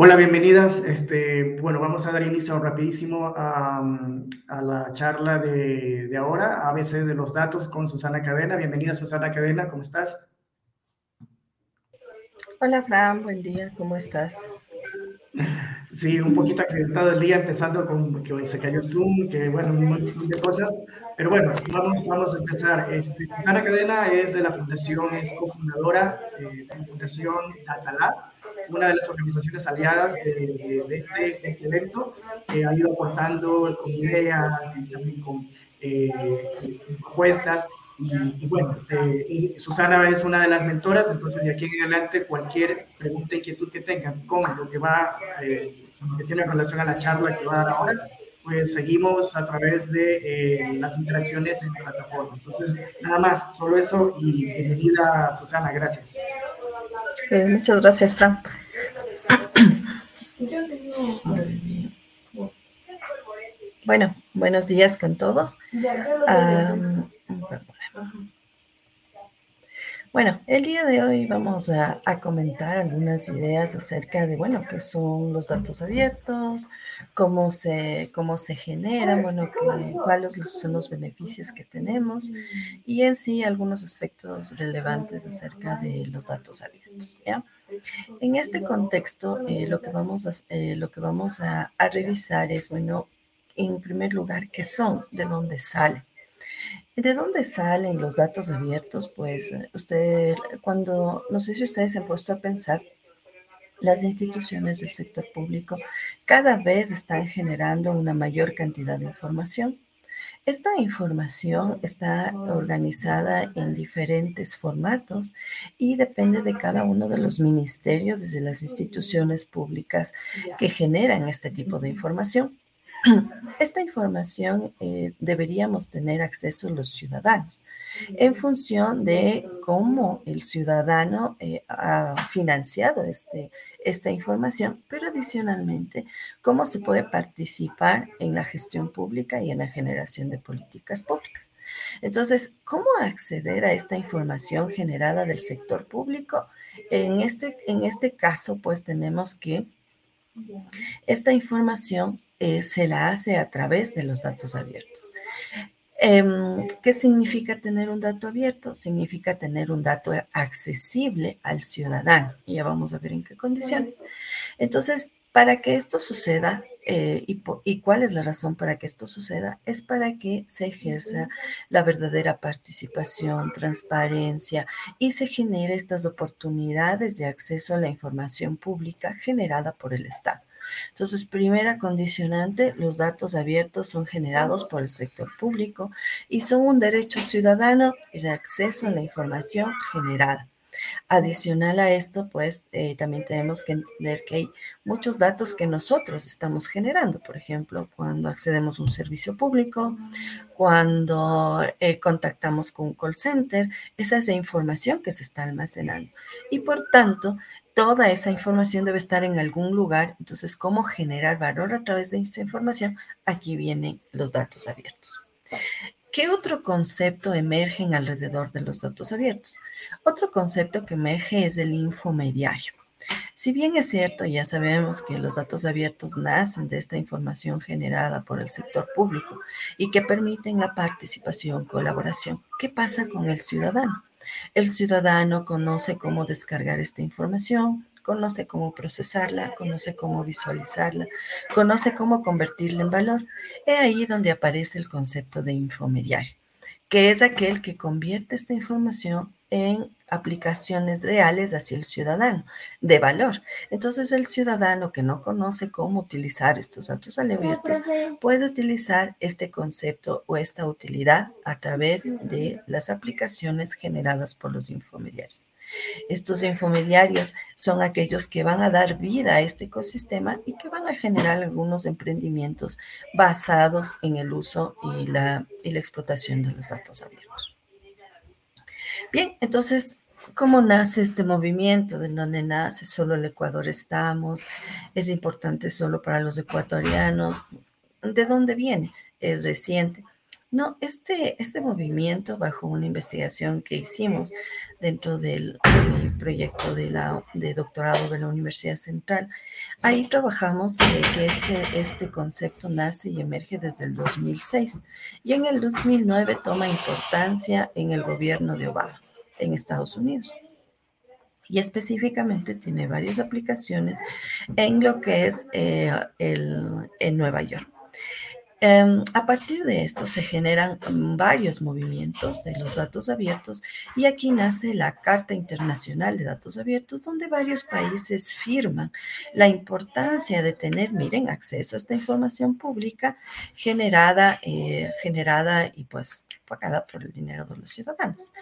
Hola, bienvenidas. Este, bueno, vamos a dar inicio rapidísimo a, la charla de, de, ahora, ABC de los datos con Susana Cadena. Bienvenida, Susana Cadena, ¿cómo estás? Hola, Fran, buen día, ¿cómo estás? Sí, un poquito accidentado el día, empezando con que se cayó el Zoom, que bueno, un montón de cosas. Pero bueno, vamos, vamos a empezar. Este, Susana Cadena es de la Fundación, es cofundadora de la Fundación Datalab una de las organizaciones aliadas de, este, este, evento, que ha ido aportando con ideas y también con eh, propuestas. Y, bueno, eh, Susana es una de las mentoras, entonces de aquí en adelante cualquier pregunta, inquietud que tengan con lo que va, eh, que tiene relación a la charla que va a dar ahora, pues seguimos a través de las interacciones en la plataforma. Entonces, nada más, solo eso y bienvenida Susana, gracias. Eh, muchas gracias, Fran. Bueno, buenos días con todos. Bueno, el día de hoy vamos a, comentar algunas ideas acerca de, bueno, qué son los datos abiertos, cómo se, cómo se generan, bueno, cuáles son los beneficios que tenemos y en sí algunos aspectos relevantes acerca de los datos abiertos, ¿ya? En este contexto, eh, lo que vamos, a, eh, lo que vamos a, a revisar es, bueno, en primer lugar, qué son, de dónde salen. ¿De dónde salen los datos abiertos? Pues eh, usted, cuando, no sé si ustedes se han puesto a pensar, las instituciones del sector público cada vez están generando una mayor cantidad de información. Esta información está organizada en diferentes formatos y depende de cada uno de los ministerios, desde las instituciones públicas que generan este tipo de información. Esta información eh, deberíamos tener acceso los ciudadanos en función de cómo el ciudadano eh, ha financiado este, esta información, pero adicionalmente cómo se puede participar en la gestión pública y en la generación de políticas públicas. Entonces, ¿cómo acceder a esta información generada del sector público? En este, en este caso, pues tenemos que esta información eh, se la hace a través de los datos abiertos. Em, ¿Qué significa tener un dato abierto? Significa tener un dato accesible al ciudadano. Y ya vamos a ver en qué condiciones. Entonces, para que esto suceda, eh, y, y, cuál es la razón para que esto suceda, es para que se ejerza la verdadera participación, transparencia y se genere estas oportunidades de acceso a la información pública generada por el Estado. Entonces, primera condicionante, los datos abiertos son generados por el sector público y son un derecho ciudadano el acceso a la información generada. Adicional a esto, pues eh, también tenemos que entender que hay muchos datos que nosotros estamos generando. Por ejemplo, cuando accedemos a un servicio público, cuando eh, contactamos con un call center, esa es la información que se está almacenando. Y por tanto, toda esa información debe estar en algún lugar. Entonces, ¿cómo generar valor a través de esta información? Aquí vienen los datos abiertos. ¿Qué otro concepto emerge alrededor de los datos abiertos? Otro concepto que emerge es el infomediario. Si bien es cierto, ya sabemos que los datos abiertos nacen de esta información generada por el sector público y que permiten la participación, colaboración, ¿qué pasa con el ciudadano? El ciudadano conoce cómo descargar esta información, conoce cómo procesarla, conoce cómo visualizarla, conoce cómo convertirla en valor. Es ahí donde aparece el concepto de infomediario, que es aquel que convierte esta información en aplicaciones reales hacia el ciudadano de valor. Entonces el ciudadano que no conoce cómo utilizar estos datos abiertos puede utilizar este concepto o esta utilidad a través de las aplicaciones generadas por los infomediarios. Estos infomediarios son aquellos que van a dar vida a este ecosistema y que van a generar algunos emprendimientos basados en el uso y la, y la explotación de los datos abiertos. Bien, entonces, ¿cómo nace este movimiento? ¿De dónde nace? Solo el Ecuador estamos. Es importante solo para los ecuatorianos. ¿De dónde viene? Es reciente. No, este, este movimiento, bajo una investigación que hicimos dentro del, proyecto de, la, de doctorado de la Universidad Central, ahí trabajamos eh, que este, este concepto nace y emerge desde el 2006 y en el 2009 toma importancia en el gobierno de Obama en Estados Unidos y específicamente tiene varias aplicaciones en lo que es eh, el, en Nueva York. Em, a partir de esto se generan varios movimientos de los datos abiertos y aquí nace la Carta Internacional de Datos Abiertos, donde varios países firman la importancia de tener, miren, acceso a esta información pública generada, eh, generada y pues pagada por el dinero de los ciudadanos.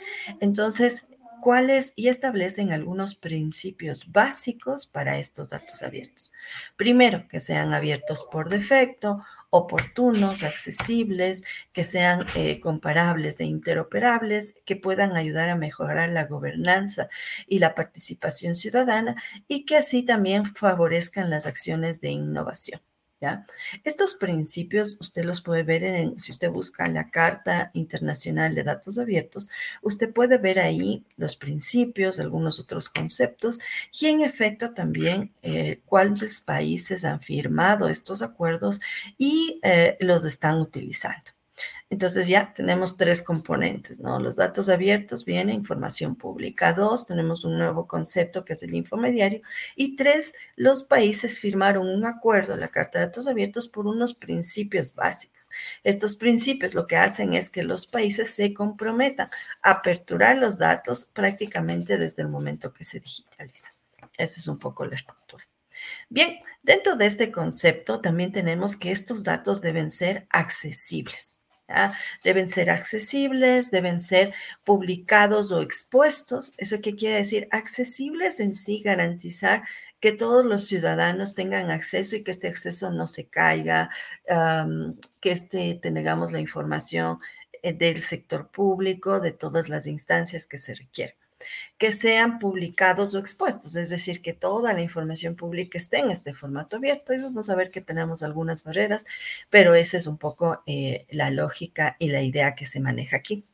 Entonces, cuáles y establecen algunos principios básicos para estos datos abiertos. Primero, que sean abiertos por defecto, oportunos, accesibles, que sean eh, comparables e interoperables, que puedan ayudar a mejorar la gobernanza y la participación ciudadana y que así también favorezcan las acciones de innovación. Estos principios usted los puede ver en, si usted busca la Carta Internacional de Datos Abiertos, usted puede ver ahí los principios, algunos otros conceptos y en efecto también eh, cuáles países han firmado estos acuerdos y eh, los están utilizando. Entonces ya tenemos tres componentes, ¿no? Los datos abiertos viene información pública. Dos, tenemos un nuevo concepto que es el infomediario. Y tres, los países firmaron un acuerdo, la Carta de Datos Abiertos, por unos principios básicos. Estos principios lo que hacen es que los países se comprometan a aperturar los datos prácticamente desde el momento que se digitalizan. Esa es un poco la estructura. Bien, dentro de este concepto también tenemos que estos datos deben ser accesibles. Deben ser accesibles, deben ser publicados o expuestos. ¿Eso qué quiere decir? Accesibles en sí, garantizar que todos los ciudadanos tengan acceso y que este acceso no se caiga, que este, tengamos la información eh, del sector público, de todas las instancias que se requieren que sean publicados o expuestos, es decir, que toda la información pública esté en este formato abierto y vamos a ver que tenemos algunas barreras, pero esa es un poco eh, la lógica y la idea que se maneja aquí.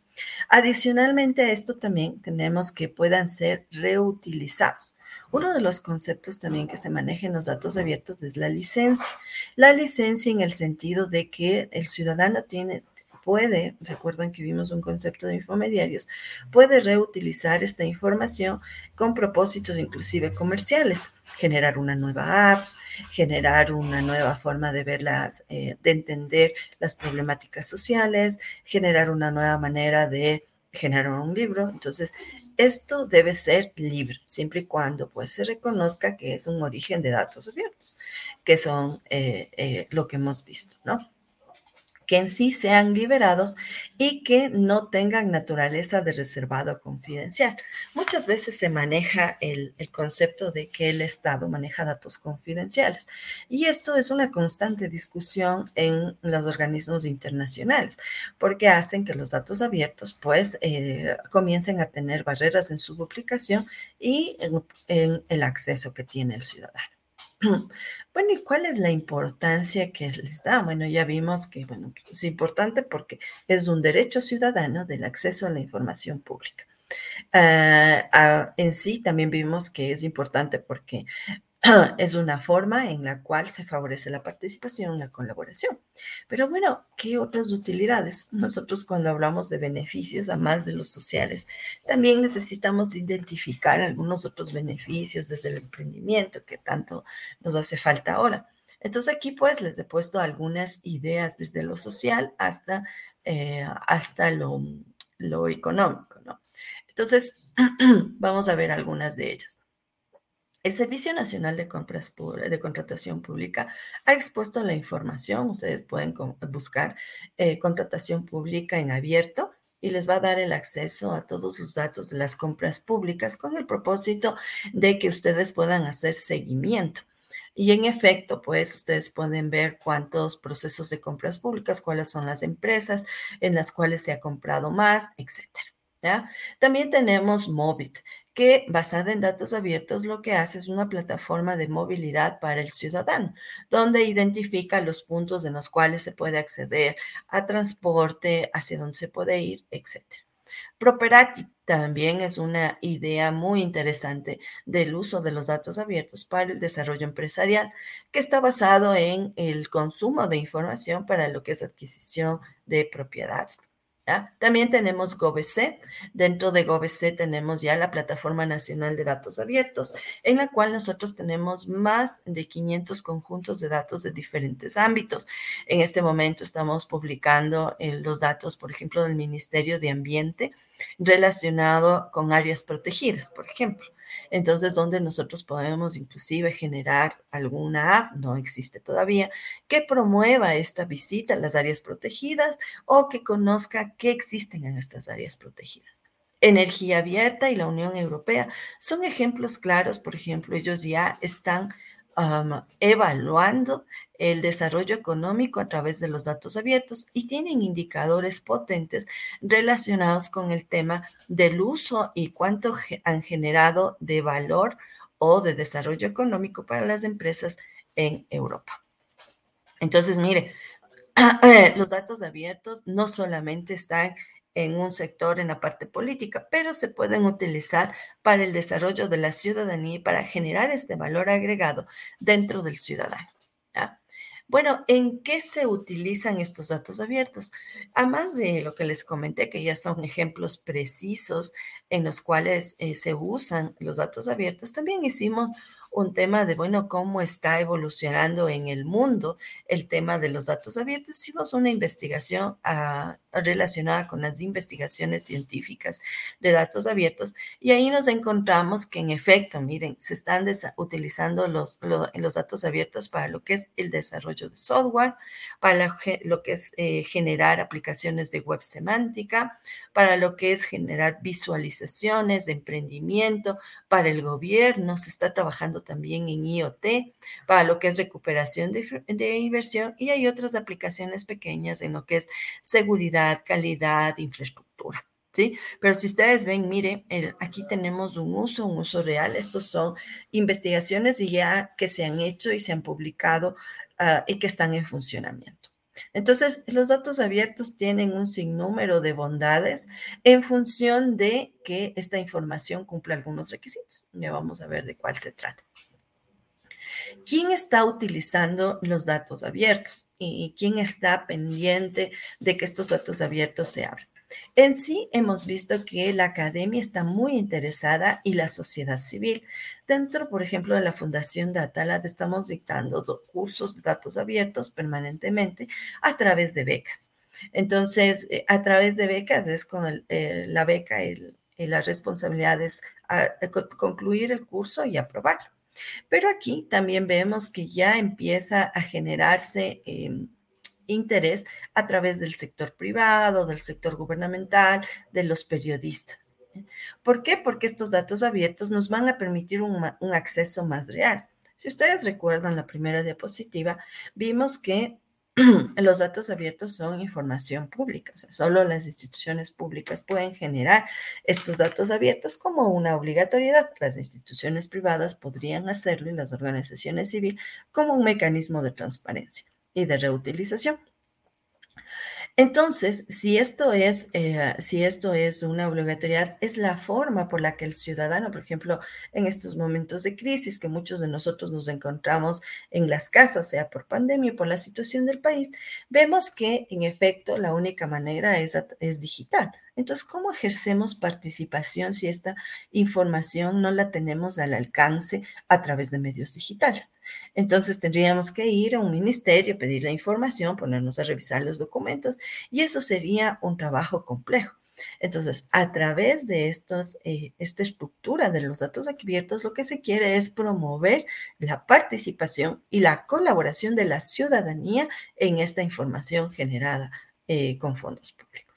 Adicionalmente a esto también tenemos que puedan ser reutilizados. Uno de los conceptos también que se maneja en los datos abiertos es la licencia. La licencia en el sentido de que el ciudadano tiene, puede, ¿se acuerdan que vimos un concepto de infomediarios? Puede reutilizar esta información con propósitos inclusive comerciales, generar una nueva app, generar una nueva forma de verlas, eh, de entender las problemáticas sociales, generar una nueva manera de generar un libro. Entonces, esto debe ser libre, siempre y cuando pues, se reconozca que es un origen de datos abiertos, que son eh, eh, lo que hemos visto, ¿no? Que en sí sean liberados y que no tengan naturaleza de reservado confidencial. Muchas veces se maneja el, concepto de que el Estado maneja datos confidenciales y esto es una constante discusión en los organismos internacionales porque hacen que los datos abiertos pues eh, comiencen a tener barreras en su duplicación y en el acceso que tiene el ciudadano. Bueno, ¿y cuál es la importancia que les da? Bueno, ya vimos que bueno, es importante porque es un derecho ciudadano del acceso a la información pública. Ah, ah, en sí también vimos que es importante porque es una forma en la cual se favorece la participación, la colaboración. Pero bueno, ¿qué otras utilidades? Nosotros cuando hablamos de beneficios, a más de los sociales, también necesitamos identificar algunos otros beneficios desde el emprendimiento que tanto nos hace falta ahora. Entonces aquí pues les he puesto algunas ideas desde lo social hasta, eh, hasta lo, lo económico, ¿no? Entonces, vamos a ver algunas de ellas. El Servicio Nacional de Compras de Contratación Pública ha expuesto la información. Ustedes pueden buscar eh, contratación pública en abierto y les va a dar el acceso a todos los datos de las compras públicas con el propósito de que ustedes puedan hacer seguimiento. Y en efecto, pues ustedes pueden ver cuántos procesos de compras públicas, cuáles son las empresas en las cuales se ha comprado más, etcétera. También tenemos Mobit, que basada en datos abiertos lo que hace es una plataforma de movilidad para el ciudadano, donde identifica los puntos en los cuales se puede acceder a transporte, hacia dónde se puede ir, etc. Properati también es una idea muy interesante del uso de los datos abiertos para el desarrollo empresarial, que está basado en el consumo de información para lo que es adquisición de propiedades. También tenemos GOBC. Dentro de GOBC tenemos ya la Plataforma Nacional de Datos Abiertos, en la cual nosotros tenemos más de 500 conjuntos de datos de diferentes ámbitos. En este momento estamos publicando los datos, por ejemplo, del Ministerio de Ambiente relacionado con áreas protegidas, por ejemplo. Entonces, donde nosotros podemos inclusive generar alguna app, no existe todavía, que promueva esta visita a las áreas protegidas o que conozca qué existen en estas áreas protegidas. Energía abierta y la Unión Europea son ejemplos claros, por ejemplo, ellos ya están evaluando el desarrollo económico a través de los datos abiertos y tienen indicadores potentes relacionados con el tema del uso y cuánto han generado de valor o de desarrollo económico para las empresas en Europa. Entonces, mire, los datos abiertos no solamente están en un sector en la parte política, pero se pueden utilizar para el desarrollo de la ciudadanía y para generar este valor agregado dentro del ciudadano. Bueno, ¿en qué se utilizan estos datos abiertos? Además de lo que les comenté, que ya son ejemplos precisos en los cuales eh, se usan los datos abiertos, también hicimos un tema de, bueno, cómo está evolucionando en el mundo el tema de los datos abiertos. Hicimos una investigación ah, relacionada con las investigaciones científicas de datos abiertos y ahí nos encontramos que en efecto, miren, se están utilizando los, los datos abiertos para lo que es el desarrollo de software, para lo que es eh, generar aplicaciones de web semántica, para lo que es generar visualizaciones de emprendimiento, para el gobierno, se está trabajando también en IoT, para lo que es recuperación de, inversión y hay otras aplicaciones pequeñas en lo que es seguridad, calidad, infraestructura. ¿Sí? Pero si ustedes ven, mire, aquí tenemos un uso, un uso real. Estos son investigaciones ya que se han hecho y se han publicado ah, y que están en funcionamiento. Entonces, los datos abiertos tienen un sinnúmero de bondades en función de que esta información cumpla algunos requisitos. Ya vamos a ver de cuál se trata. ¿Quién está utilizando los datos abiertos y quién está pendiente de que estos datos abiertos se abran? En sí, hemos visto que la academia está muy interesada y la sociedad civil. Dentro, por ejemplo, de la Fundación Datalab estamos dictando cursos de datos abiertos permanentemente a través de becas. Entonces, eh, a través de becas es con la beca y las responsabilidades a, concluir el curso y aprobarlo. Pero aquí también vemos que ya empieza a generarse... Em, interés a través del sector privado, del sector gubernamental, de los periodistas. ¿Por qué? Porque estos datos abiertos nos van a permitir un, acceso más real. Si ustedes recuerdan la primera diapositiva, vimos que los datos abiertos son información pública, o sea, solo las instituciones públicas pueden generar estos datos abiertos como una obligatoriedad. Las instituciones privadas podrían hacerlo y las organizaciones civiles como un mecanismo de transparencia y de reutilización. Entonces, si esto es, eh, si esto es una obligatoriedad, es la forma por la que el ciudadano, por ejemplo, en estos momentos de crisis que muchos de nosotros nos encontramos en las casas, sea por pandemia o por la situación del país, vemos que en efecto la única manera es, es digital. Entonces, ¿cómo ejercemos participación si esta información no la tenemos al alcance a través de medios digitales? Entonces, tendríamos que ir a un ministerio, pedir la información, ponernos a revisar los documentos y eso sería un trabajo complejo. Entonces, a través de estos, eh, esta estructura de los datos abiertos, lo que se quiere es promover la participación y la colaboración de la ciudadanía en esta información generada eh, con fondos públicos.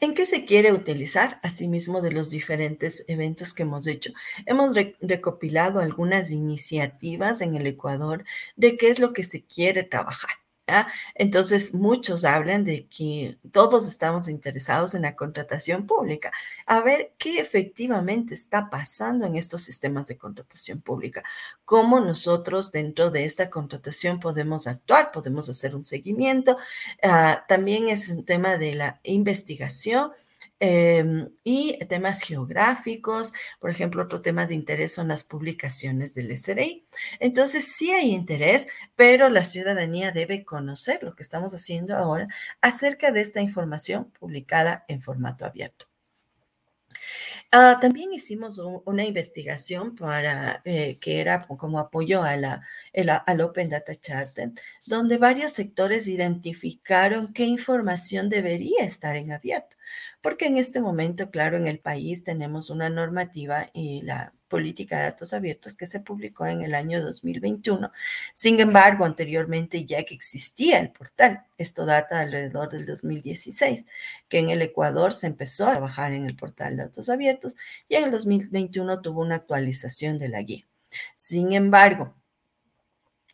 ¿En qué se quiere utilizar? Asimismo, de los diferentes eventos que hemos hecho. Hemos recopilado algunas iniciativas en el Ecuador de qué es lo que se quiere trabajar. Entonces, muchos hablan de que todos estamos interesados en la contratación pública. A ver qué efectivamente está pasando en estos sistemas de contratación pública. Cómo nosotros dentro de esta contratación podemos actuar, podemos hacer un seguimiento. Ah, también es un tema de la investigación Em, y temas geográficos, por ejemplo, otro tema de interés son las publicaciones del SRI. Entonces, sí hay interés, pero la ciudadanía debe conocer lo que estamos haciendo ahora acerca de esta información publicada en formato abierto. Ah, también hicimos una investigación para eh, que era como apoyo a la, al Open Data Charter, donde varios sectores identificaron qué información debería estar en abierto, porque en este momento, claro, en el país tenemos una normativa y la política de datos abiertos que se publicó en el año 2021. Sin embargo, anteriormente ya que existía el portal, esto data alrededor del 2016, que en el Ecuador se empezó a trabajar en el portal de datos abiertos y en el 2021 tuvo una actualización de la guía. Sin embargo,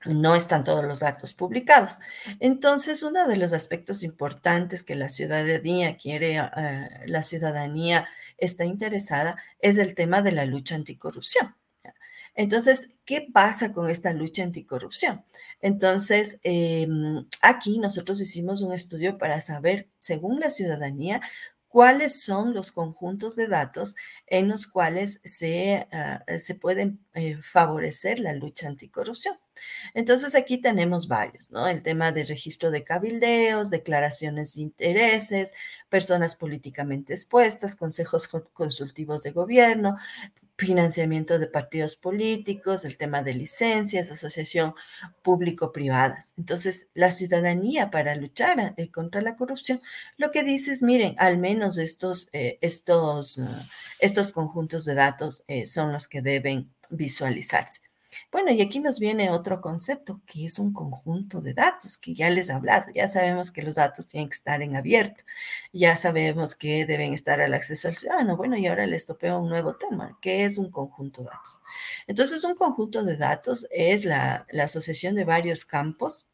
no están todos los datos publicados. Entonces, uno de los aspectos importantes que la ciudadanía quiere, eh, la ciudadanía está interesada es el tema de la lucha anticorrupción. Entonces, ¿qué pasa con esta lucha anticorrupción? Entonces, em, aquí nosotros hicimos un estudio para saber, según la ciudadanía, cuáles son los conjuntos de datos en los cuales se, ah, se pueden eh, favorecer la lucha anticorrupción. Entonces aquí tenemos varios, ¿no? El tema de registro de cabildeos, declaraciones de intereses, personas políticamente expuestas, consejos consultivos de gobierno, financiamiento de partidos políticos, el tema de licencias, asociación público-privadas. Entonces, la ciudadanía para luchar eh, contra la corrupción, lo que dice es, miren, al menos estos, eh, estos, ah, estos conjuntos de datos eh, son los que deben visualizarse. Bueno, y aquí nos viene otro concepto, que es un conjunto de datos, que ya les he hablado. Ya sabemos que los datos tienen que estar en abierto. Ya sabemos que deben estar al acceso al ciudadano. Bueno, y ahora les topeo un nuevo tema, que es un conjunto de datos. Entonces, un conjunto de datos es la, la asociación de varios campos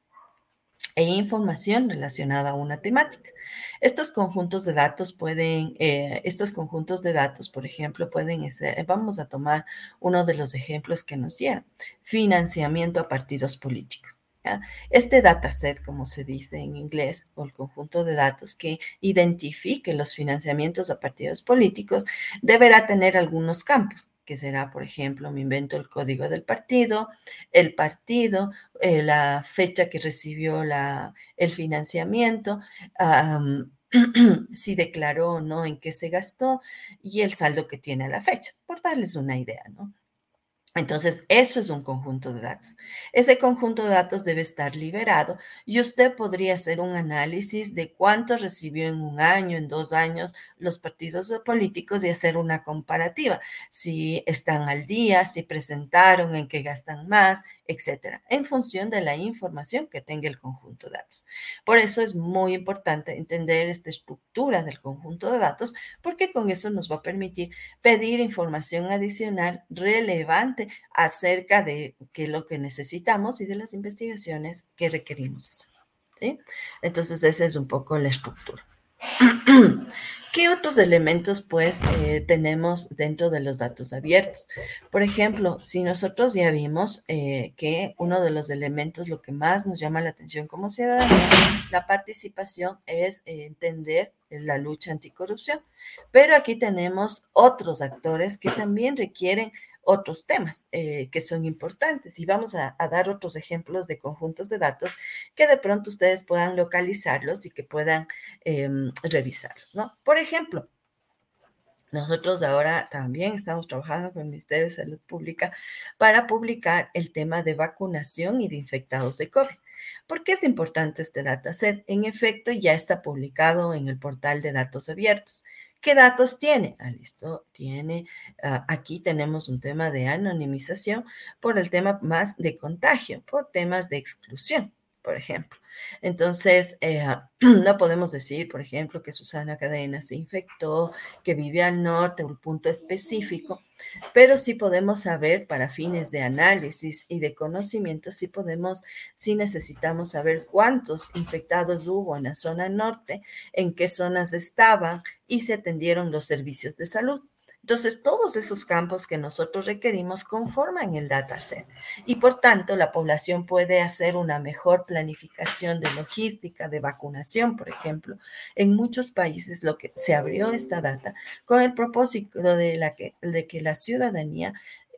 e información relacionada a una temática. Estos conjuntos de datos pueden, eh, estos conjuntos de datos, por ejemplo, pueden ser, vamos a tomar uno de los ejemplos que nos dieron, financiamiento a partidos políticos. Este dataset, como se dice en inglés, o el conjunto de datos que identifique los financiamientos a partidos políticos, deberá tener algunos campos que será, por ejemplo, me invento el código del partido, el partido, eh, la fecha que recibió el financiamiento, si declaró o no en qué se gastó y el saldo que tiene a la fecha, por darles una idea, ¿no? Entonces, eso es un conjunto de datos. Ese conjunto de datos debe estar liberado y usted podría hacer un análisis de cuánto recibió en un año, en dos años los partidos políticos y hacer una comparativa. Si están al día, si presentaron, en qué gastan más, etcétera, en función de la información que tenga el conjunto de datos. Por eso es muy importante entender esta estructura del conjunto de datos, porque con eso nos va a permitir pedir información adicional relevante acerca de qué lo que necesitamos y de las investigaciones que requerimos hacer. Entonces, esa es un poco la estructura. ¿Qué otros elementos pues eh, tenemos dentro de los datos abiertos? Por ejemplo, si nosotros ya vimos eh, que uno de los elementos, lo que más nos llama la atención como ciudadanía, la participación es entender la lucha anticorrupción. Pero aquí tenemos otros actores que también requieren otros temas eh, que son importantes y vamos a, dar otros ejemplos de conjuntos de datos que de pronto ustedes puedan localizarlos y que puedan eh, revisarlos, ¿no? Por ejemplo, nosotros ahora también estamos trabajando con el Ministerio de Salud Pública para publicar el tema de vacunación y de infectados de COVID. ¿Por qué es importante este dataset? En efecto, ya está publicado en el portal de datos abiertos. ¿Qué datos tiene? Ah, listo, tiene, ah, aquí tenemos un tema de anonimización por el tema más de contagio, por temas de exclusión. Por ejemplo. Entonces, eh, no podemos decir, por ejemplo, que Susana Cadena se infectó, que vive al norte, un punto específico, pero sí podemos saber para fines de análisis y de conocimiento, sí podemos, sí necesitamos saber cuántos infectados hubo en la zona norte, en qué zonas estaban y se atendieron los servicios de salud. Entonces, todos esos campos que nosotros requerimos conforman el dataset y por tanto la población puede hacer una mejor planificación de logística, de vacunación, por ejemplo. En muchos países lo que se abrió esta data con el propósito de, que la ciudadanía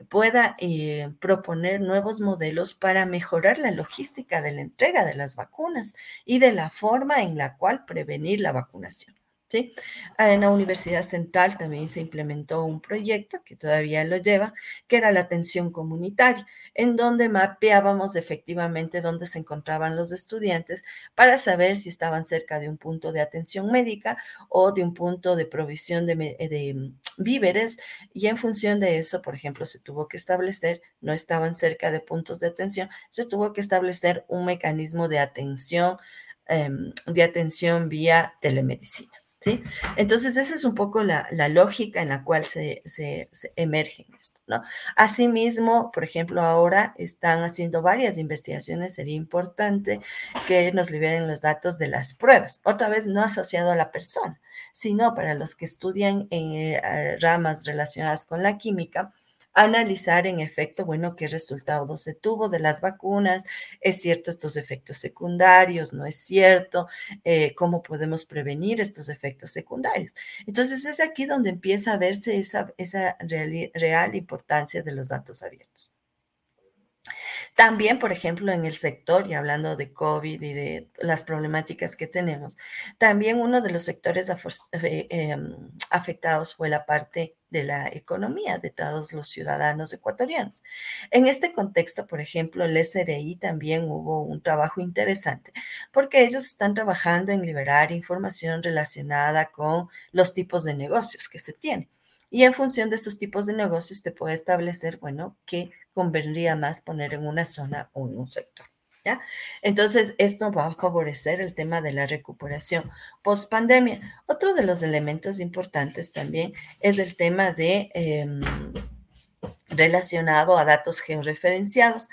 pueda eh, proponer nuevos modelos para mejorar la logística de la entrega de las vacunas y de la forma en la cual prevenir la vacunación. ¿Sí? En la Universidad Central también se implementó un proyecto que todavía lo lleva, que era la atención comunitaria, en donde mapeábamos efectivamente dónde se encontraban los estudiantes para saber si estaban cerca de un punto de atención médica o de un punto de provisión de, de mm, víveres y en función de eso, por ejemplo, se tuvo que establecer, no estaban cerca de puntos de atención, se tuvo que establecer un mecanismo de atención, em, de atención vía telemedicina. Entonces, esa es un poco la, lógica en la cual se, emerge esto, ¿no? Asimismo, por ejemplo, ahora están haciendo varias investigaciones, sería importante que nos liberen los datos de las pruebas, otra vez no asociado a la persona, sino para los que estudian en eh, ramas relacionadas con la química, analizar en efecto, bueno, qué resultados se tuvo de las vacunas, es cierto estos efectos secundarios, no es cierto, eh, cómo podemos prevenir estos efectos secundarios. Entonces es aquí donde empieza a verse esa, esa real importancia de los datos abiertos. También, por ejemplo, en el sector, y hablando de COVID y de las problemáticas que tenemos, también uno de los sectores eh, em, afectados fue la parte de la economía de todos los ciudadanos ecuatorianos. En este contexto, por ejemplo, el SRI también hubo un trabajo interesante porque ellos están trabajando en liberar información relacionada con los tipos de negocios que se tienen. Y en función de esos tipos de negocios te puede establecer, bueno, qué convendría más poner en una zona o en un sector. ¿Ya? Entonces, esto va a favorecer el tema de la recuperación post pandemia. Otro de los elementos importantes también es el tema de em, relacionado a datos georreferenciados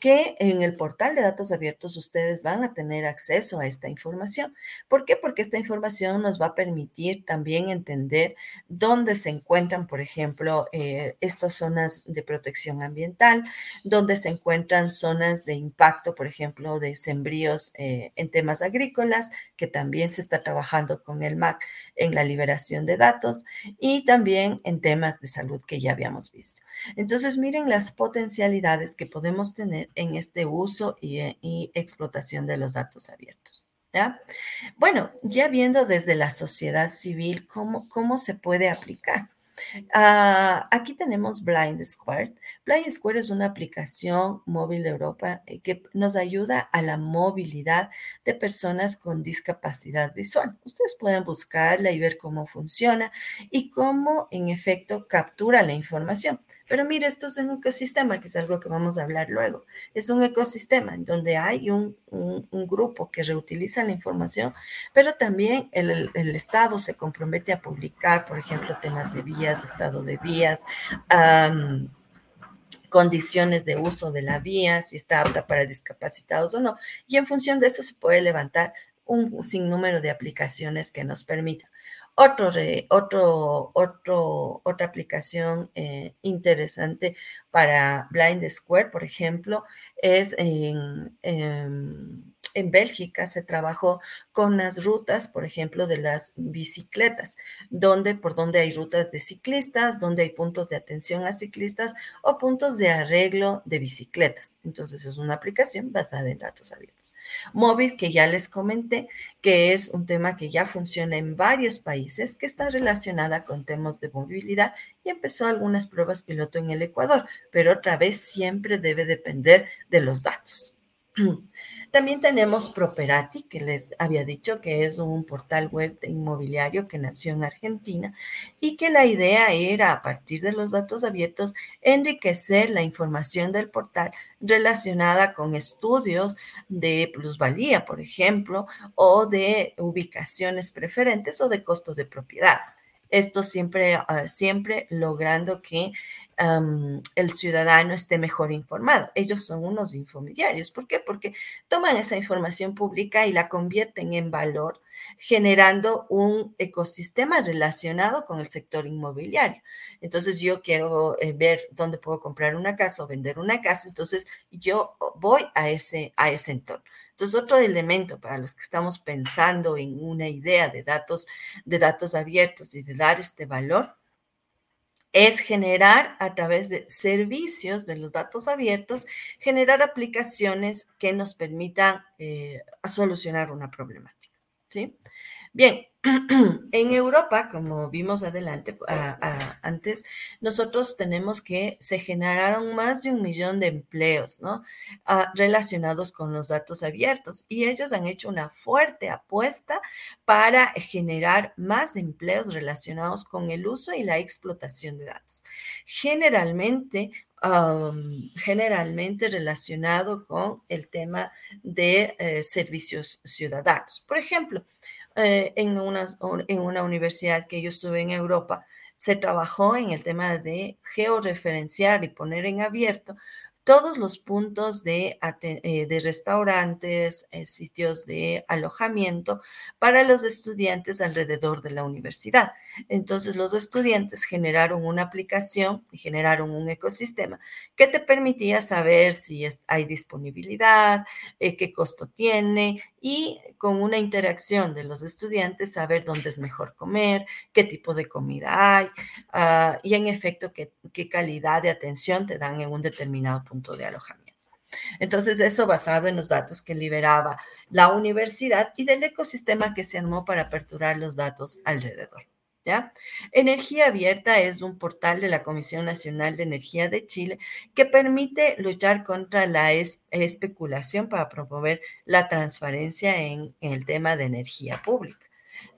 que en el portal de datos abiertos ustedes van a tener acceso a esta información. ¿Por qué? Porque esta información nos va a permitir también entender dónde se encuentran, por ejemplo, eh, estas zonas de protección ambiental, dónde se encuentran zonas de impacto, por ejemplo, de sembríos eh, en temas agrícolas, que también se está trabajando con el MAC en la liberación de datos y también en temas de salud que ya habíamos visto. Entonces, miren las potencialidades que podemos tener en este uso y, explotación de los datos abiertos. ¿ya? Bueno, ya viendo desde la sociedad civil cómo, cómo se puede aplicar. Ah, aquí tenemos Blind Square. Blind Square es una aplicación móvil de Europa eh, que nos ayuda a la movilidad de personas con discapacidad visual. Ustedes pueden buscarla y ver cómo funciona y cómo en efecto captura la información. Pero mire, esto es un ecosistema, que es algo que vamos a hablar luego. Es un ecosistema en donde hay un, grupo que reutiliza la información, pero también el, Estado se compromete a publicar, por ejemplo, temas de vías, estado de vías, condiciones de uso de la vía, si está apta para discapacitados o no. Y en función de eso se puede levantar un sinnúmero de aplicaciones que nos permitan otro, otro, otro, otra aplicación eh, interesante para Blind Square, por ejemplo, es en, en, en, Bélgica se trabajó con las rutas, por ejemplo, de las bicicletas, donde, por donde hay rutas de ciclistas, donde hay puntos de atención a ciclistas o puntos de arreglo de bicicletas. Entonces es una aplicación basada en datos abiertos. Móvil, que ya les comenté, que es un tema que ya funciona en varios países, que está relacionada con temas de movilidad y empezó algunas pruebas piloto en el Ecuador, pero otra vez siempre debe depender de los datos. También tenemos Properati, que les había dicho que es un portal web inmobiliario que nació en Argentina y que la idea era, a partir de los datos abiertos, enriquecer la información del portal relacionada con estudios de plusvalía, por ejemplo, o de ubicaciones preferentes o de costo de propiedades. Esto siempre, ah, siempre logrando que el ciudadano esté mejor informado. Ellos son unos infomediarios. ¿Por qué? Porque toman esa información pública y la convierten en valor, generando un ecosistema relacionado con el sector inmobiliario. Entonces, yo quiero eh, ver dónde puedo comprar una casa o vender una casa. Entonces, yo voy a ese, a ese entorno. Entonces, otro elemento para los que estamos pensando en una idea de datos, de datos abiertos y de dar este valor es generar a través de servicios de los datos abiertos, generar aplicaciones que nos permitan eh, solucionar una problemática. Bien, en Europa, como vimos adelante antes, nosotros tenemos que se generaron más de un millón de empleos, ¿no? Ah, relacionados con los datos abiertos y ellos han hecho una fuerte apuesta para generar más empleos relacionados con el uso y la explotación de datos. Generalmente, generalmente relacionado con el tema de eh, servicios ciudadanos. Por ejemplo, eh, en, una, en una universidad que yo estuve en Europa, se trabajó en el tema de georreferenciar y poner en abierto todos los puntos de, eh, de restaurantes, eh, sitios de alojamiento para los estudiantes alrededor de la universidad. Entonces, los estudiantes generaron una aplicación generaron un ecosistema que te permitía saber si hay disponibilidad, eh, qué costo tiene y con una interacción de los estudiantes saber dónde es mejor comer, qué tipo de comida hay ah, y en efecto qué, qué calidad de atención te dan en un determinado punto de alojamiento. Entonces, eso basado en los datos que liberaba la universidad y del ecosistema que se armó para aperturar los datos alrededor. ¿Ya? Energía Abierta es un portal de la Comisión Nacional de Energía de Chile que permite luchar contra la especulación para promover la transparencia en el tema de energía pública.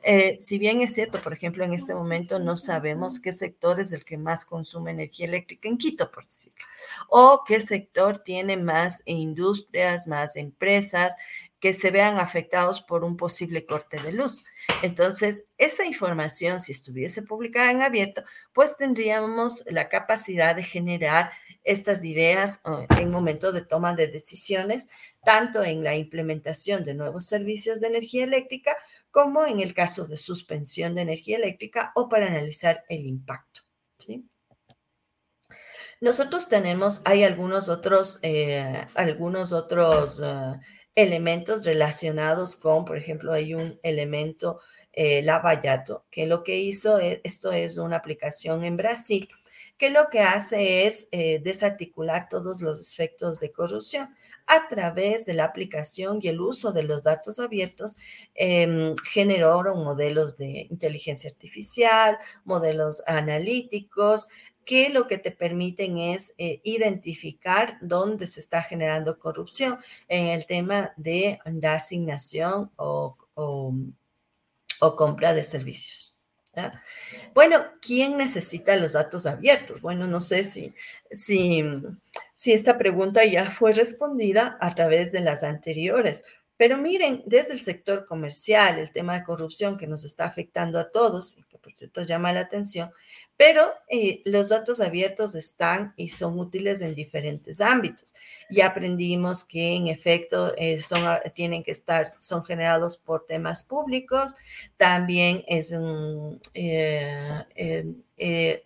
Eh, si bien es cierto, por ejemplo, en este momento no sabemos qué sector es el que más consume energía eléctrica en Quito, por decirlo, o qué sector tiene más industrias, más empresas que se vean afectados por un posible corte de luz. Entonces, esa información, si estuviese publicada en abierto, pues tendríamos la capacidad de generar estas ideas eh, en momento de toma de decisiones, tanto en la implementación de nuevos servicios de energía eléctrica como en el caso de suspensión de energía eléctrica o para analizar el impacto. Nosotros tenemos, hay algunos otros, eh, algunos otros eh, elementos relacionados con, por ejemplo, hay un elemento, eh, Lavallato, que lo que hizo, esto es una aplicación en Brasil, que lo que hace es eh, desarticular todos los efectos de corrupción a través de la aplicación y el uso de los datos abiertos, eh, generaron modelos de inteligencia artificial, modelos analíticos, que lo que te permiten es eh, identificar dónde se está generando corrupción en el tema de la asignación o compra de servicios. Bueno, ¿quién necesita los datos abiertos? Bueno, no sé si, si, si esta pregunta ya fue respondida a través de las anteriores, pero miren, desde el sector comercial, el tema de corrupción que nos está afectando a todos, y que por cierto llama la atención, pero eh, los datos abiertos están y son útiles en diferentes ámbitos. Ya aprendimos que en efecto eh, son, ah, tienen que estar, son generados por temas públicos, también es eh,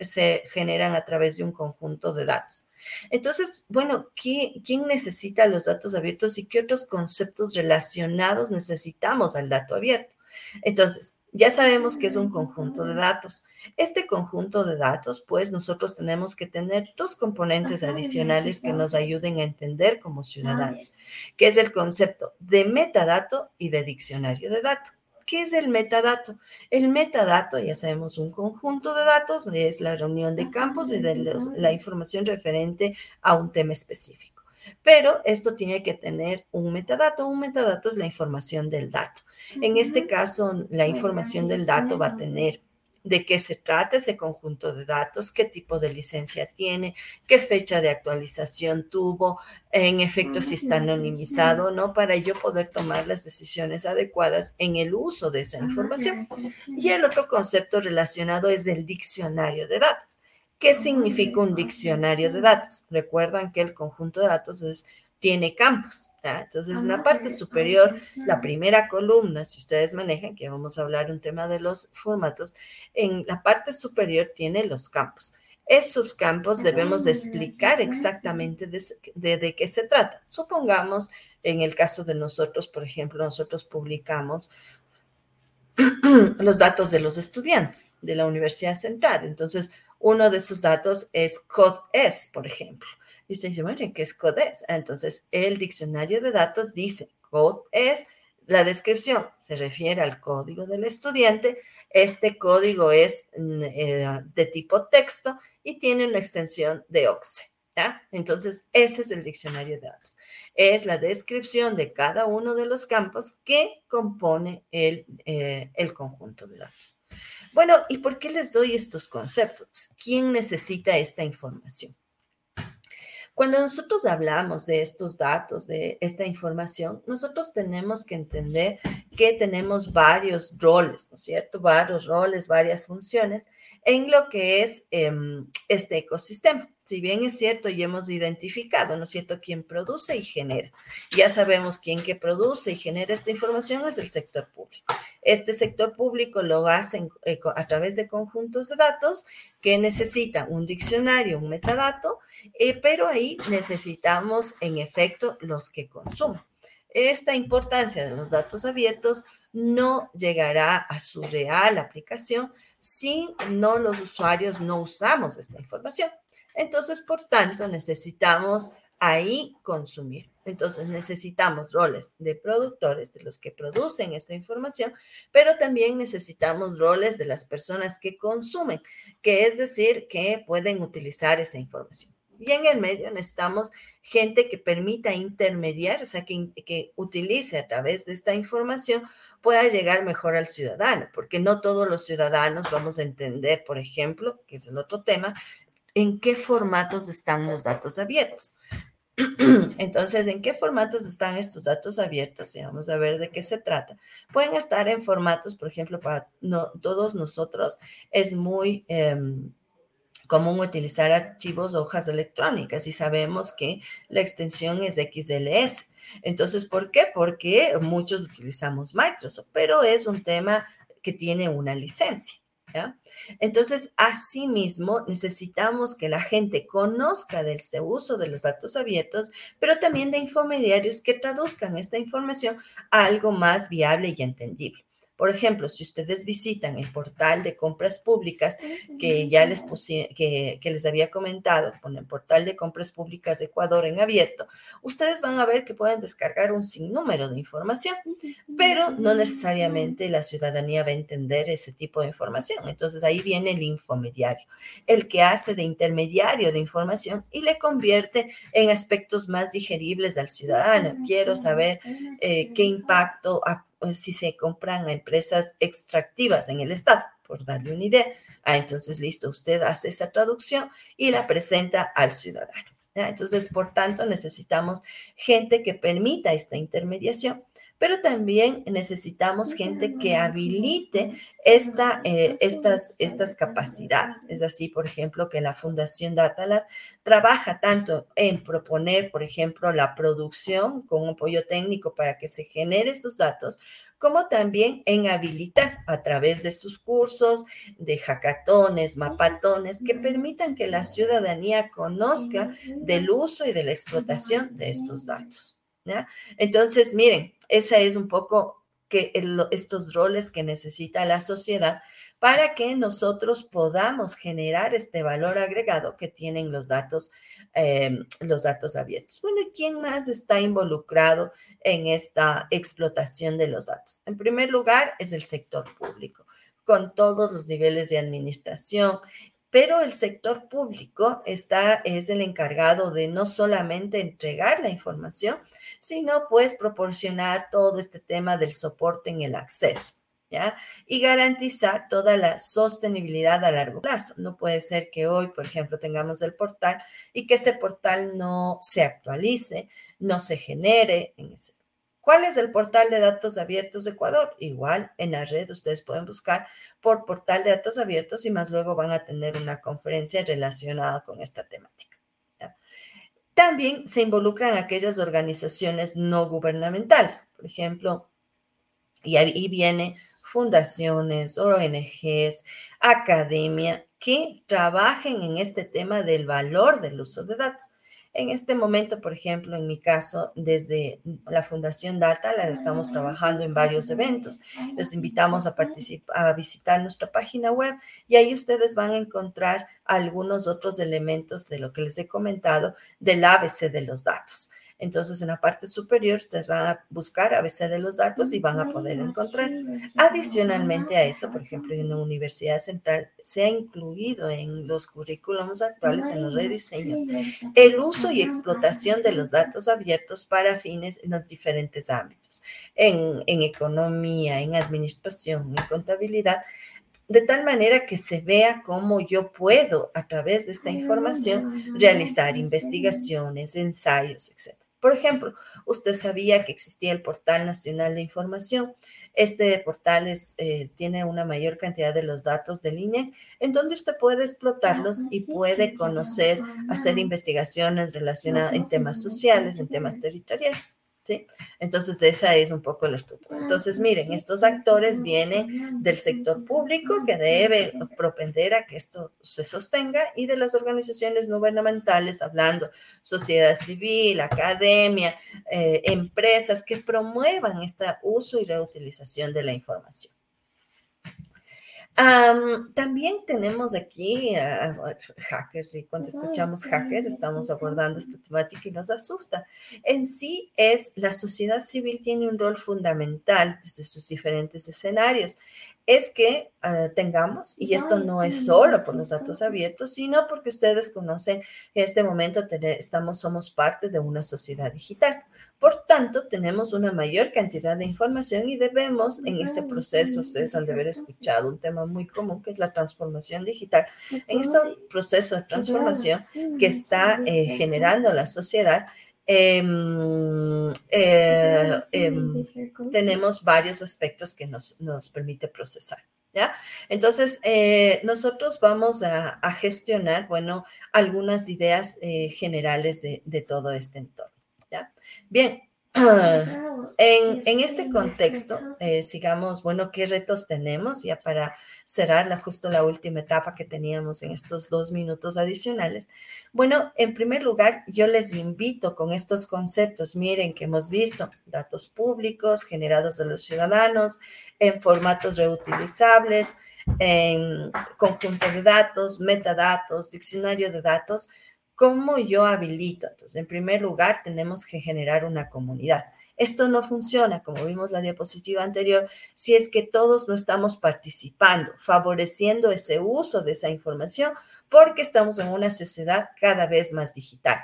se generan a través de un conjunto de datos. Entonces, bueno, ¿quién necesita los datos abiertos y qué otros conceptos relacionados necesitamos al dato abierto? Entonces, ya sabemos que es un conjunto de datos. Este conjunto de datos, pues nosotros tenemos que tener dos componentes adicionales que nos ayuden a entender como ciudadanos, que es el concepto de metadato y de diccionario de datos. ¿Qué es el metadato? El metadato, ya sabemos, un conjunto de datos, es la reunión de campos y de la información referente a un tema específico. Pero esto tiene que tener un metadato. Un metadato es la información del dato. En este caso, la información del dato va a tener de qué se trata ese conjunto de datos, qué tipo de licencia tiene, qué fecha de actualización tuvo, en efecto si está anonimizado, ¿no? Para yo poder tomar las decisiones adecuadas en el uso de esa información. Y el otro concepto relacionado es el diccionario de datos. ¿Qué significa un diccionario de datos? Recuerdan que el conjunto de datos es, tiene campos. Entonces, en la ah, parte superior, la primera columna, si ustedes manejan, que vamos a hablar un tema de los formatos, en la parte superior tiene los campos. Esos campos debemos explicar exactamente de, qué se trata. Supongamos, en el caso de nosotros, por ejemplo, nosotros publicamos los datos de los estudiantes de la Universidad Central. Entonces, uno de esos datos es CODES, por ejemplo. Y usted dice, bueno, ¿qué es CODES? Entonces, el diccionario de datos dice, CODES, es la descripción, se refiere al código del estudiante. Este código es mm, eh, de tipo texto y tiene una extensión de OXE. Entonces, ese es el diccionario de datos. Es la descripción de cada uno de los campos que compone el, eh, el conjunto de datos. Bueno, ¿y por qué les doy estos conceptos? ¿Quién necesita esta información? Cuando nosotros hablamos de estos datos, de esta información, nosotros tenemos que entender que tenemos varios roles, ¿no es cierto? Varios roles, varias funciones en lo que es em, este ecosistema. Si bien es cierto y hemos identificado, ¿no es cierto?, quién produce y genera. Ya sabemos quién que produce y genera esta información es el sector público. Este sector público lo hace eh, a través de conjuntos de datos que necesitan un diccionario, un metadato, eh, pero ahí necesitamos en efecto los que consumen. Esta importancia de los datos abiertos no llegará a su real aplicación si no los usuarios no usamos esta información. Entonces, por tanto, necesitamos ahí consumir. Entonces necesitamos roles de productores, de los que producen esta información, pero también necesitamos roles de las personas que consumen, que es decir, que pueden utilizar esa información. Y en el medio necesitamos gente que permita intermediar, o sea, que, que utilice a través de esta información, pueda llegar mejor al ciudadano, porque no todos los ciudadanos vamos a entender, por ejemplo, que es el otro tema, en qué formatos están los datos abiertos. Entonces, ¿en qué formatos están estos datos abiertos? Y vamos a ver de qué se trata. Pueden estar en formatos, por ejemplo, para todos nosotros es muy em, común utilizar archivos hojas electrónicas y sabemos que la extensión es XLS. Entonces, ¿por qué? Porque muchos utilizamos Microsoft, pero es un tema que tiene una licencia. Entonces, asimismo, necesitamos que la gente conozca del uso de los datos abiertos, pero también de infomediarios que traduzcan esta información a algo más viable y entendible. Por ejemplo, si ustedes visitan el portal de compras públicas que ya les, que, que, les había comentado, con el portal de compras públicas de Ecuador en abierto, ustedes van a ver que pueden descargar un sinnúmero de información, pero no necesariamente la ciudadanía va a entender ese tipo de información. Entonces ahí viene el infomediario, el que hace de intermediario de información y le convierte en aspectos más digeribles al ciudadano. Quiero saber eh, qué impacto pues, si se compran a empresas extractivas en el Estado, por darle una idea. Ah, entonces, listo, usted hace esa traducción y la presenta al ciudadano. Entonces, por tanto, necesitamos gente que permita esta intermediación pero también necesitamos gente que habilite esta, eh, estas, estas capacidades. Es así, por ejemplo, que la Fundación Datalab trabaja tanto en proponer, por ejemplo, la producción con un apoyo técnico para que se genere esos datos, como también en habilitar a través de sus cursos, de hackatones, mapatones, que permitan que la ciudadanía conozca del uso y de la explotación de estos datos. Entonces, miren, esa es un poco que estos roles que necesita la sociedad para que nosotros podamos generar este valor agregado que tienen los datos, em, los datos abiertos. Bueno, ¿y quién más está involucrado en esta explotación de los datos? En primer lugar, es el sector público, con todos los niveles de administración, pero el sector público está, es el encargado de no solamente entregar la información, sino pues proporcionar todo este tema del soporte en el acceso. ¿Ya? Y garantizar toda la sostenibilidad a largo plazo. No puede ser que hoy, por ejemplo, tengamos el portal y que ese portal no se actualice, no se genere en ese ¿Cuál es el portal de datos abiertos de Ecuador? Igual en la red ustedes pueden buscar por portal de datos abiertos y más luego van a tener una conferencia relacionada con esta temática. También se involucran aquellas organizaciones no gubernamentales, por ejemplo, y ahí viene fundaciones, ONGs, academia, que trabajen en este tema del valor del uso de datos. En este momento, por ejemplo, en mi caso, desde la Fundación Data, la estamos trabajando en varios eventos. Les invitamos a, participar, a visitar nuestra página web y ahí ustedes van a encontrar algunos otros elementos de lo que les he comentado del ABC de los datos. Entonces, en la parte superior, ustedes van a buscar ABC de los datos y van a poder encontrar. Adicionalmente a eso, por ejemplo, en la Universidad Central se ha incluido en los currículums actuales, en los rediseños, el uso y explotación de los datos abiertos para fines en los diferentes ámbitos, en, en economía, en administración, en contabilidad de tal manera que se vea cómo yo puedo, a través de esta información, realizar investigaciones, ensayos, etc. Por ejemplo, usted sabía que existía el Portal Nacional de Información. Este portal es, eh, tiene una mayor cantidad de los datos de línea en donde usted puede explotarlos y puede conocer, hacer investigaciones relacionadas en temas sociales, en temas territoriales. ¿Sí? Entonces, esa es un poco la estructura. Entonces, miren, estos actores vienen del sector público que debe propender a que esto se sostenga y de las organizaciones no gubernamentales, hablando sociedad civil, academia, eh, empresas que promuevan este uso y reutilización de la información también tenemos aquí a, hackers y cuando escuchamos hacker estamos abordando esta temática y nos asusta. En sí es la sociedad civil tiene un rol fundamental desde sus diferentes escenarios es que ah, tengamos, y esto no es solo por los datos abiertos, sino porque ustedes conocen que en este momento estamos, somos parte de una sociedad digital. Por tanto, tenemos una mayor cantidad de información y debemos en este proceso, ustedes han de haber escuchado un tema muy común que es la transformación digital. En este proceso de transformación que está eh, generando la sociedad, Em, eh, em, tenemos varios aspectos que nos, nos permite procesar. ¿Ya? Entonces, eh, nosotros vamos a, gestionar, bueno, algunas ideas eh, generales de, de, todo este entorno. ¿ya? Bien, en, este contexto, eh, sigamos, bueno, ¿qué retos tenemos? Ya para cerrar la, justo la última etapa que teníamos en estos dos minutos adicionales. Bueno, en primer lugar, yo les invito con estos conceptos, miren que hemos visto datos públicos generados de los ciudadanos en formatos reutilizables, en conjunto de datos, metadatos, diccionario de datos, ¿Cómo yo habilito? Entonces, en primer lugar, tenemos que generar una comunidad. Esto no funciona, como vimos la diapositiva anterior, si es que todos no estamos participando, favoreciendo ese uso de esa información, porque estamos en una sociedad cada vez más digital.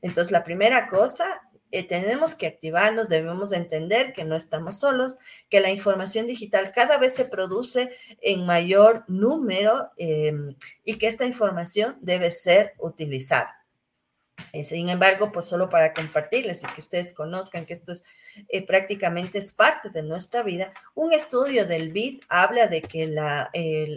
Entonces, la primera cosa eh, tenemos que activarnos, debemos entender que no estamos solos, que la información digital cada vez se produce en mayor número em, y que esta información debe ser utilizada. Eh, sin embargo, pues solo para compartirles y que ustedes conozcan que esto es eh, prácticamente es parte de nuestra vida, un estudio del BID habla de que la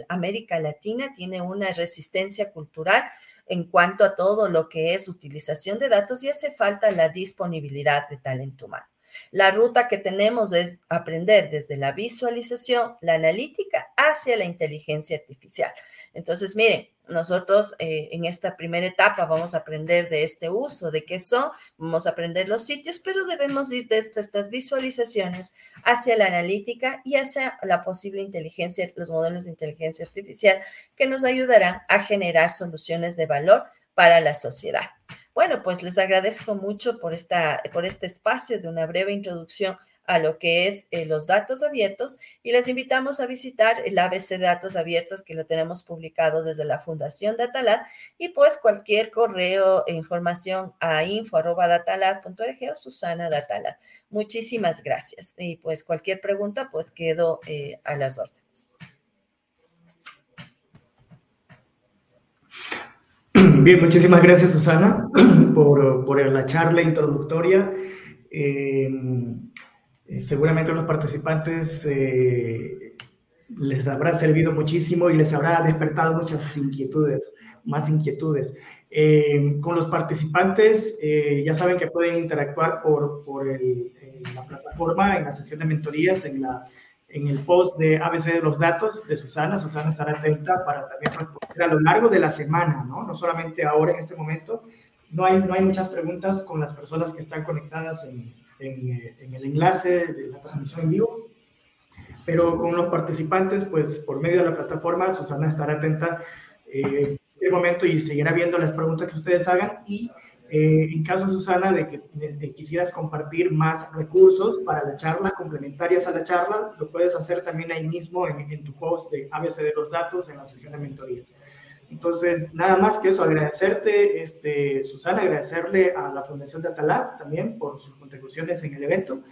América Latina tiene una resistencia cultural en cuanto a todo lo que es utilización de datos y hace falta la disponibilidad de talento humano. La ruta que tenemos es aprender desde la visualización, la analítica, hacia la inteligencia artificial. Entonces, miren, nosotros eh, en esta primera etapa vamos a aprender de este uso, de qué son, vamos a aprender los sitios, pero debemos ir desde estas visualizaciones hacia la analítica y hacia la posible inteligencia, los modelos de inteligencia artificial que nos ayudarán a generar soluciones de valor para la sociedad. Bueno, pues les agradezco mucho por, esta, por este espacio de una breve introducción a lo que es eh, los datos abiertos y les invitamos a visitar el ABC de datos abiertos que lo tenemos publicado desde la Fundación Datalat y pues cualquier correo e información a info.datalat.org o Susana Datalat. Muchísimas gracias y pues cualquier pregunta pues quedo eh, a las órdenes. Bien, muchísimas gracias Susana por, por la charla introductoria. Eh, seguramente a los participantes eh, les habrá servido muchísimo y les habrá despertado muchas inquietudes, más inquietudes. Eh, con los participantes ya saben que pueden interactuar por, por la plataforma, en la sección de mentorías, en, la, en el post de ABC de los datos de Susana. Susana estará atenta para también responder a lo largo de la semana, ¿no? No solamente ahora en este momento, no hay, no hay muchas preguntas con las personas que están conectadas en, en, en, el enlace de la transmisión en vivo, pero con los participantes, pues por medio de la plataforma, Susana estará atenta eh, el momento y seguirá viendo las preguntas que ustedes hagan y eh, en caso, Susana, de que quisieras compartir más recursos para la charla, complementarias a la charla, lo puedes hacer también ahí mismo en, en tu post de ABC de los datos en la sesión de mentorías. Entonces, nada más que eso, agradecerte, este, Susana, agradecerle a la Fundación de Atalá también por sus contribuciones en el evento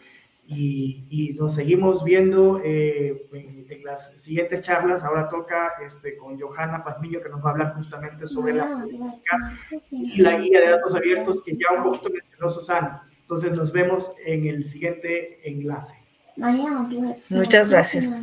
y, nos seguimos viendo eh, en, las siguientes charlas. Ahora toca este, con Johanna Pazmiño que nos va a hablar justamente sobre la política y la guía de datos abiertos que ya un poquito mencionó Susana. Entonces, nos vemos en el siguiente enlace. Muchas gracias.